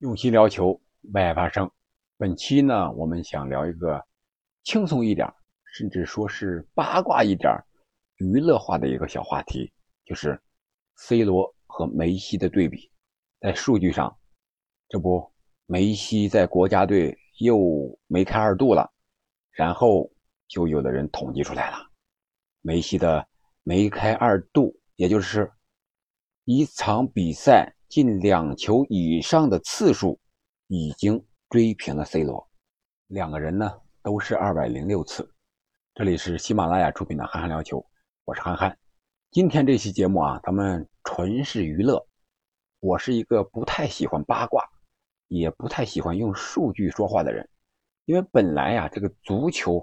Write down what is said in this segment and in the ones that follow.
用心聊球，为爱发声。本期呢，我们想聊一个轻松一点，甚至说是八卦一点、娱乐化的一个小话题，就是 C 罗和梅西的对比。在数据上，这不，梅西在国家队又梅开二度了。然后就有的人统计出来了，梅西的梅开二度，也就是一场比赛。进两球以上的次数已经追平了 C 罗，两个人呢都是二百零六次。这里是喜马拉雅出品的《憨憨聊球》，我是憨憨。今天这期节目啊，咱们纯是娱乐。我是一个不太喜欢八卦，也不太喜欢用数据说话的人，因为本来呀，这个足球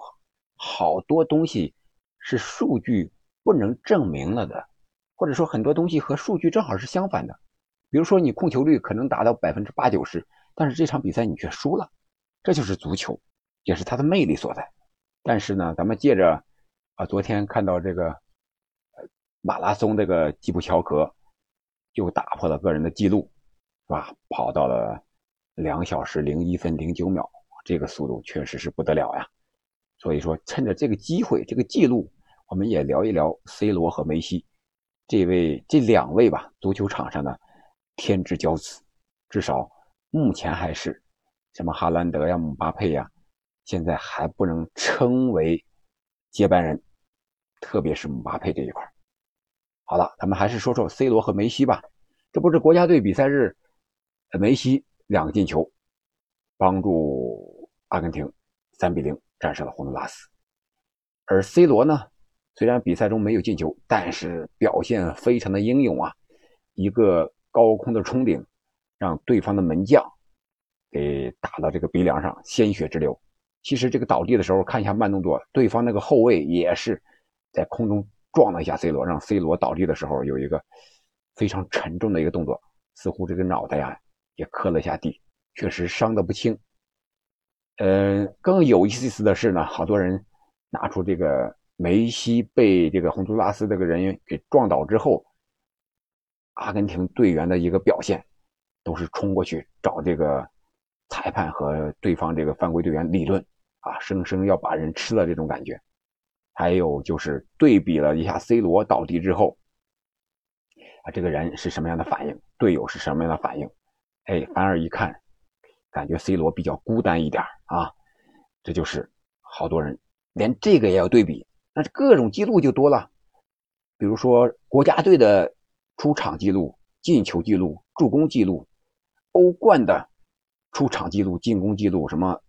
好多东西是数据不能证明了的，或者说很多东西和数据正好是相反的。比如说，你控球率可能达到百分之八九十，但是这场比赛你却输了，这就是足球，也是它的魅力所在。但是呢，咱们借着啊，昨天看到这个马拉松这个基普乔格就打破了个人的记录，是吧？跑到了两小时零一分零九秒，这个速度确实是不得了呀。所以说，趁着这个机会，这个记录，我们也聊一聊 C 罗和梅西这位这两位吧，足球场上的。天之骄子，至少目前还是什么哈兰德呀、姆巴佩呀，现在还不能称为接班人，特别是姆巴佩这一块。好了，咱们还是说说 C 罗和梅西吧。这不是国家队比赛日，梅西两个进球，帮助阿根廷三比零战胜了洪都拉斯。而 C 罗呢，虽然比赛中没有进球，但是表现非常的英勇啊，一个。高空的冲顶，让对方的门将给打到这个鼻梁上，鲜血直流。其实这个倒地的时候，看一下慢动作，对方那个后卫也是在空中撞了一下 C 罗，让 C 罗倒地的时候有一个非常沉重的一个动作，似乎这个脑袋呀也磕了一下地，确实伤得不轻。呃，更有意思的是呢，好多人拿出这个梅西被这个洪都拉斯这个人给撞倒之后。阿根廷队员的一个表现，都是冲过去找这个裁判和对方这个犯规队员理论啊，生生要把人吃了这种感觉。还有就是对比了一下 C 罗倒地之后，啊，这个人是什么样的反应，队友是什么样的反应？哎，反而一看，感觉 C 罗比较孤单一点啊。这就是好多人连这个也要对比，那各种记录就多了，比如说国家队的。出场记录、进球记录、助攻记录，欧冠的出场记录、进攻记录，什么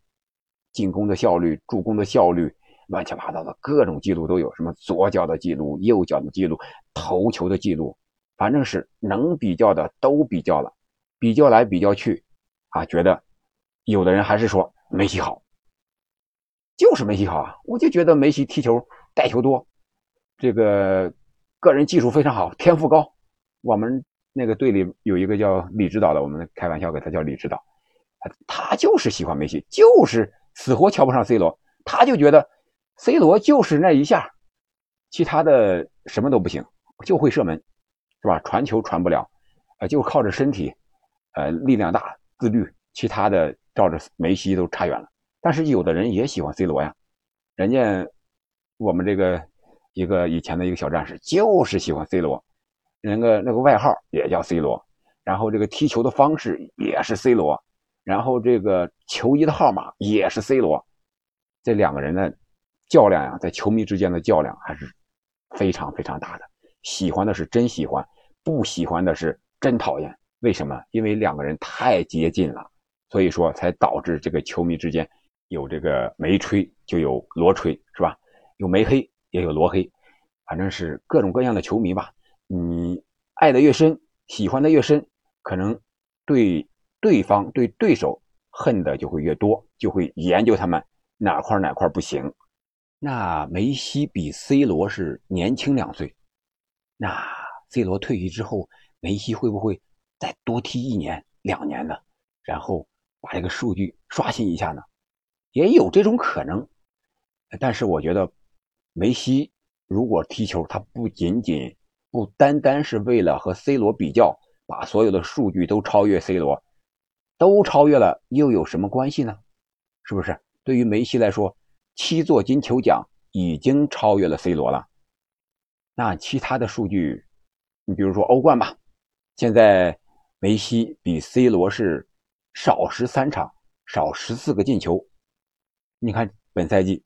进攻的效率、助攻的效率，乱七八糟的各种记录都有。什么左脚的记录、右脚的记录、头球的记录，反正是能比较的都比较了，比较来比较去，啊，觉得有的人还是说梅西好，就是梅西好啊！我就觉得梅西踢球带球多，这个个人技术非常好，天赋高。我们那个队里有一个叫李指导的，我们开玩笑给他叫李指导，他就是喜欢梅西，就是死活瞧不上 C 罗，他就觉得 C 罗就是那一下，其他的什么都不行，就会射门，是吧？传球传不了，呃，就靠着身体，呃，力量大，自律，其他的照着梅西都差远了。但是有的人也喜欢 C 罗呀，人家我们这个一个以前的一个小战士就是喜欢 C 罗。那个那个外号也叫 C 罗，然后这个踢球的方式也是 C 罗，然后这个球衣的号码也是 C 罗，这两个人的较量呀，在球迷之间的较量还是非常非常大的。喜欢的是真喜欢，不喜欢的是真讨厌。为什么？因为两个人太接近了，所以说才导致这个球迷之间有这个梅吹就有罗吹，是吧？有梅黑也有罗黑，反正是各种各样的球迷吧。你爱的越深，喜欢的越深，可能对对方、对对手恨的就会越多，就会研究他们哪块哪块不行。那梅西比 C 罗是年轻两岁，那 C 罗退役之后，梅西会不会再多踢一年、两年呢？然后把这个数据刷新一下呢？也有这种可能。但是我觉得，梅西如果踢球，他不仅仅。不单单是为了和 C 罗比较，把所有的数据都超越 C 罗，都超越了，又有什么关系呢？是不是？对于梅西来说，七座金球奖已经超越了 C 罗了。那其他的数据，你比如说欧冠吧，现在梅西比 C 罗是少十三场，少十四个进球。你看本赛季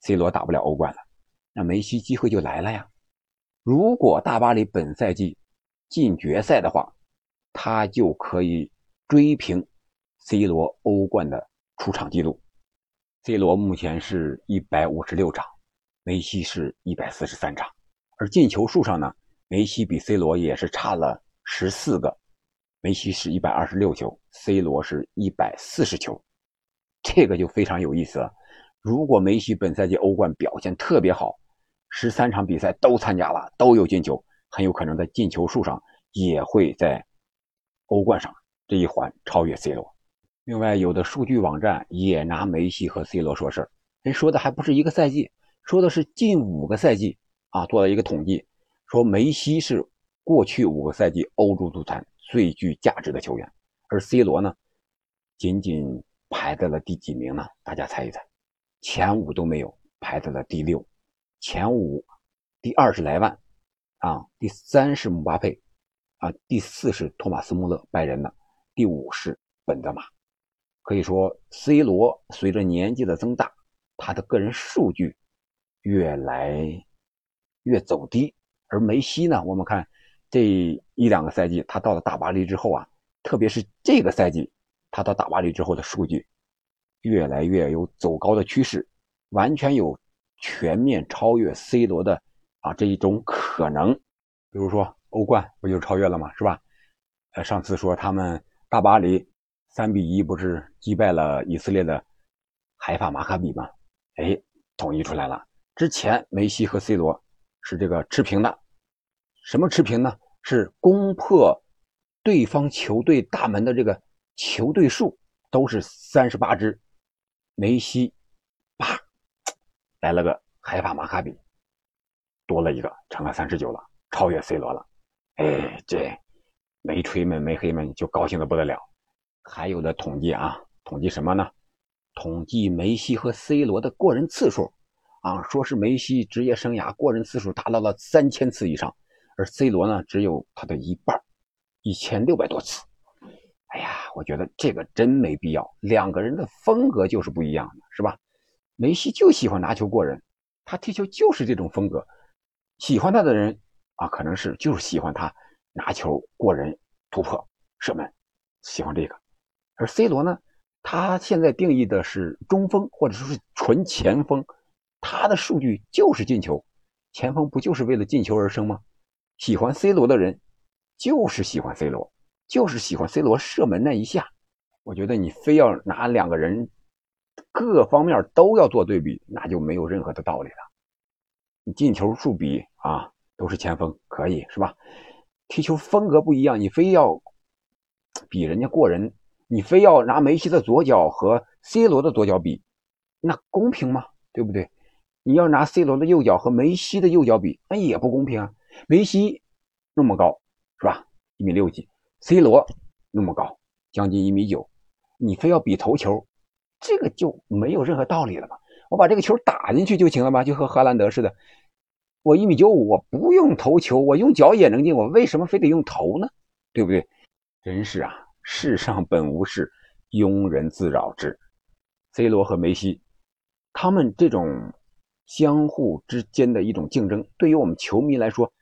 ，C 罗打不了欧冠了，那梅西机会就来了呀。如果大巴黎本赛季进决赛的话，他就可以追平 C 罗欧冠的出场记录。C 罗目前是一百五十六场，梅西是一百四十三场，而进球数上呢，梅西比 C 罗也是差了十四个，梅西是一百二十六球，C 罗是一百四十球，这个就非常有意思了。如果梅西本赛季欧冠表现特别好，十三场比赛都参加了，都有进球，很有可能在进球数上也会在欧冠上这一环超越 C 罗。另外，有的数据网站也拿梅西和 C 罗说事儿，人说的还不是一个赛季，说的是近五个赛季啊，做了一个统计，说梅西是过去五个赛季欧洲足坛最具价值的球员，而 C 罗呢，仅仅排在了第几名呢？大家猜一猜，前五都没有，排在了第六。前五，第二是莱万，啊，第三是姆巴佩，啊，第四是托马斯穆勒，拜仁的，第五是本泽马。可以说，C 罗随着年纪的增大，他的个人数据越来越走低。而梅西呢，我们看这一两个赛季，他到了大巴黎之后啊，特别是这个赛季，他到大巴黎之后的数据越来越有走高的趋势，完全有。全面超越 C 罗的啊这一种可能，比如说欧冠不就超越了吗？是吧？呃，上次说他们大巴黎三比一不是击败了以色列的海法马卡比吗？哎，统一出来了。之前梅西和 C 罗是这个持平的，什么持平呢？是攻破对方球队大门的这个球队数都是三十八支，梅西。来了个海法马卡比，多了一个，成了三十九了，超越 C 罗了。哎，这没吹们、没黑们就高兴的不得了。还有的统计啊，统计什么呢？统计梅西和 C 罗的过人次数啊，说是梅西职业生涯过人次数达到了三千次以上，而 C 罗呢只有他的一半，一千六百多次。哎呀，我觉得这个真没必要，两个人的风格就是不一样的，是吧？梅西就喜欢拿球过人，他踢球就是这种风格。喜欢他的人啊，可能是就是喜欢他拿球过人、突破、射门，喜欢这个。而 C 罗呢，他现在定义的是中锋或者说是纯前锋，他的数据就是进球。前锋不就是为了进球而生吗？喜欢 C 罗的人就是喜欢 C 罗，就是喜欢 C 罗射门那一下。我觉得你非要拿两个人。各方面都要做对比，那就没有任何的道理了。你进球数比啊，都是前锋，可以是吧？踢球风格不一样，你非要比人家过人，你非要拿梅西的左脚和 C 罗的左脚比，那公平吗？对不对？你要拿 C 罗的右脚和梅西的右脚比，那也不公平啊。梅西那么高是吧？一米六几，C 罗那么高，将近一米九，你非要比头球？这个就没有任何道理了吧？我把这个球打进去就行了吧？就和荷兰德似的，我一米九五，我不用投球，我用脚也能进，我为什么非得用头呢？对不对？真是啊，世上本无事，庸人自扰之。C 罗和梅西，他们这种相互之间的一种竞争，对于我们球迷来说，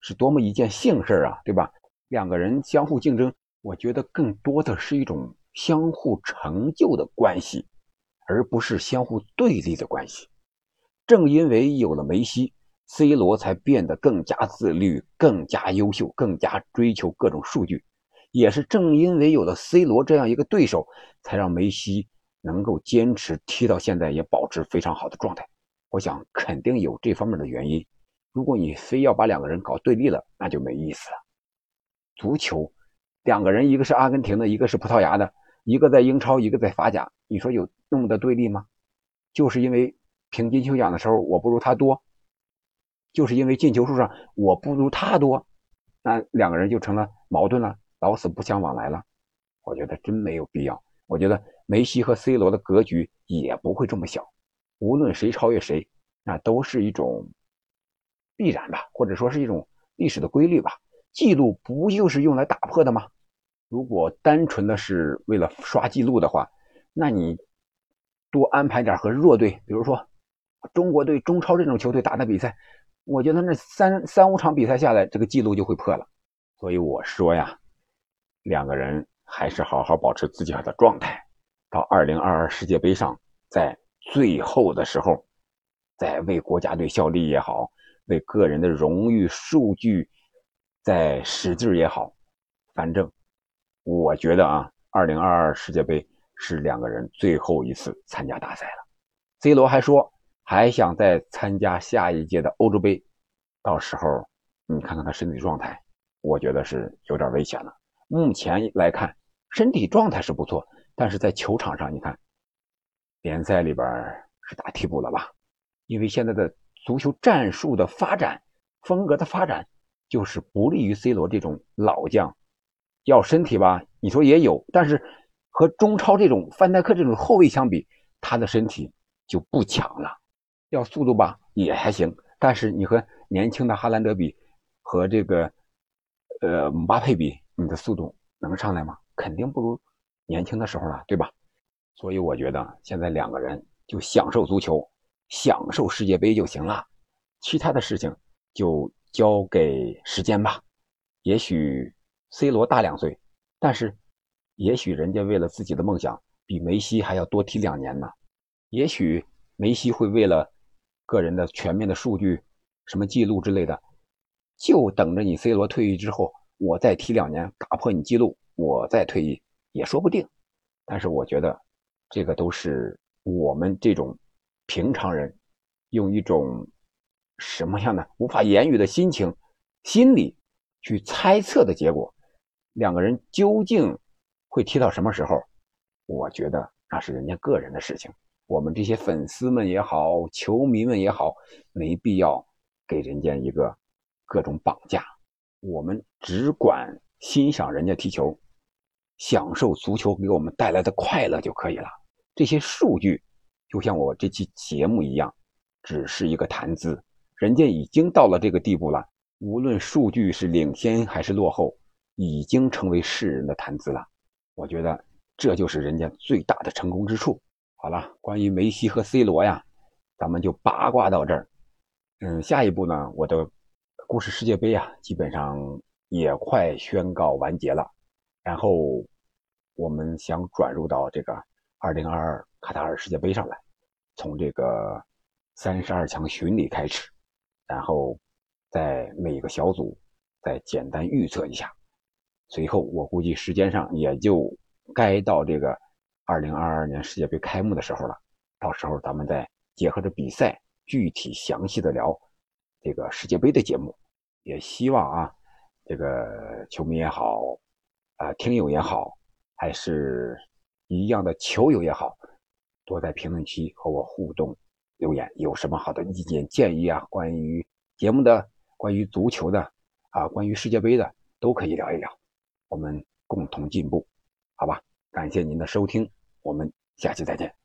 是多么一件幸事啊，对吧？两个人相互竞争，我觉得更多的是一种。相互成就的关系，而不是相互对立的关系。正因为有了梅西，C 罗才变得更加自律、更加优秀、更加追求各种数据。也是正因为有了 C 罗这样一个对手，才让梅西能够坚持踢到现在，也保持非常好的状态。我想肯定有这方面的原因。如果你非要把两个人搞对立了，那就没意思了。足球，两个人一个是阿根廷的，一个是葡萄牙的。一个在英超，一个在法甲，你说有那么的对立吗？就是因为评金球奖的时候我不如他多，就是因为进球数上我不如他多，那两个人就成了矛盾了，老死不相往来了。我觉得真没有必要。我觉得梅西和 C 罗的格局也不会这么小，无论谁超越谁，那都是一种必然吧，或者说是一种历史的规律吧。记录不就是用来打破的吗？如果单纯的是为了刷记录的话，那你多安排点和弱队，比如说中国队、中超这种球队打的比赛，我觉得那三三五场比赛下来，这个记录就会破了。所以我说呀，两个人。还是好好保持自己的状态，到二零二二世界杯上，在最后的时候，在为国家队效力也好，为个人的荣誉数据在使劲也好，反正我觉得啊，二零二二世界杯是两个人最后一次参加大赛了。C 罗还说还想再参加下一届的欧洲杯，到时候你看看他身体状态，我觉得是有点危险了。目前来看。身体状态是不错，但是在球场上，你看，联赛里边是打替补了吧？因为现在的足球战术的发展、风格的发展，就是不利于 C 罗这种老将。要身体吧，你说也有，但是和中超这种范戴克这种后卫相比，他的身体就不强了。要速度吧，也还行，但是你和年轻的哈兰德比，和这个呃姆巴佩比，你的速度能上来吗？肯定不如年轻的时候了，对吧？所以我觉得现在两个人就享受足球，享受世界杯就行了，其他的事情就交给时间吧。也许 C 罗大两岁，但是也许人家为了自己的梦想，比梅西还要多踢两年呢。也许梅西会为了个人的全面的数据、什么记录之类的，就等着你 C 罗退役之后，我再踢两年，打破你记录。我再退役也说不定，但是我觉得这个都是我们这种平常人用一种什么样的无法言语的心情、心理去猜测的结果。两个人究竟会踢到什么时候？我觉得那是人家个人的事情。我们这些粉丝们也好，球迷们也好，没必要给人家一个各种绑架。我们只管欣赏人家踢球。享受足球给我们带来的快乐就可以了。这些数据就像我这期节目一样，只是一个谈资。人家已经到了这个地步了，无论数据是领先还是落后，已经成为世人的谈资了。我觉得这就是人家最大的成功之处。好了，关于梅西和 C 罗呀，咱们就八卦到这儿。嗯，下一步呢，我的故事世界杯啊，基本上也快宣告完结了。然后，我们想转入到这个2022卡塔尔世界杯上来，从这个三十二强巡礼开始，然后在每个小组再简单预测一下。随后，我估计时间上也就该到这个2022年世界杯开幕的时候了。到时候咱们再结合着比赛，具体详细的聊这个世界杯的节目。也希望啊，这个球迷也好。啊，听友也好，还是一样的球友也好，多在评论区和我互动留言。有什么好的意见建议啊？关于节目的，关于足球的，啊，关于世界杯的，都可以聊一聊，我们共同进步，好吧？感谢您的收听，我们下期再见。